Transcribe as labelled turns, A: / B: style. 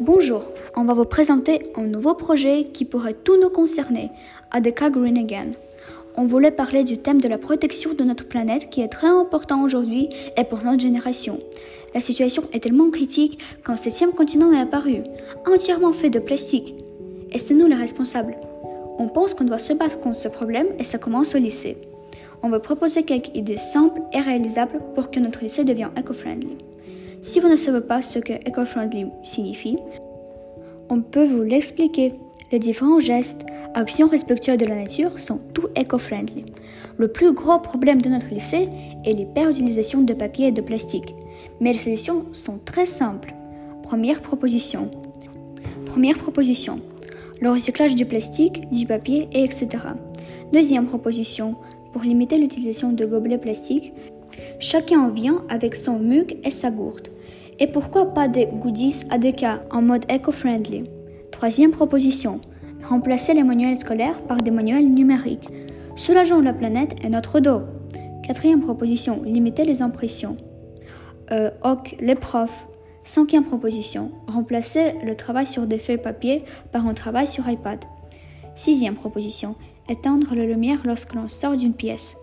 A: Bonjour, on va vous présenter un nouveau projet qui pourrait tout nous concerner, ADK Green Again. On voulait parler du thème de la protection de notre planète qui est très important aujourd'hui et pour notre génération. La situation est tellement critique qu'un septième continent est apparu, entièrement fait de plastique. Et c'est nous les responsables. On pense qu'on doit se battre contre ce problème et ça commence au lycée. On veut proposer quelques idées simples et réalisables pour que notre lycée devienne éco-friendly. Si vous ne savez pas ce que eco-friendly signifie, on peut vous l'expliquer. Les différents gestes, actions respectueuses de la nature sont tout éco-friendly. Le plus gros problème de notre lycée est l'hyperutilisation de papier et de plastique. Mais les solutions sont très simples. Première proposition. Première proposition. Le recyclage du plastique, du papier et etc. Deuxième proposition. Pour limiter l'utilisation de gobelets plastiques, chacun vient avec son mug et sa gourde. Et pourquoi pas des goodies ADK en mode eco-friendly Troisième proposition, remplacer les manuels scolaires par des manuels numériques, soulageant la planète et notre dos. Quatrième proposition, limiter les impressions. Euh, les profs. Cinquième proposition, remplacer le travail sur des feuilles papier par un travail sur iPad. Sixième proposition, éteindre la lumière lorsque l'on sort d'une pièce.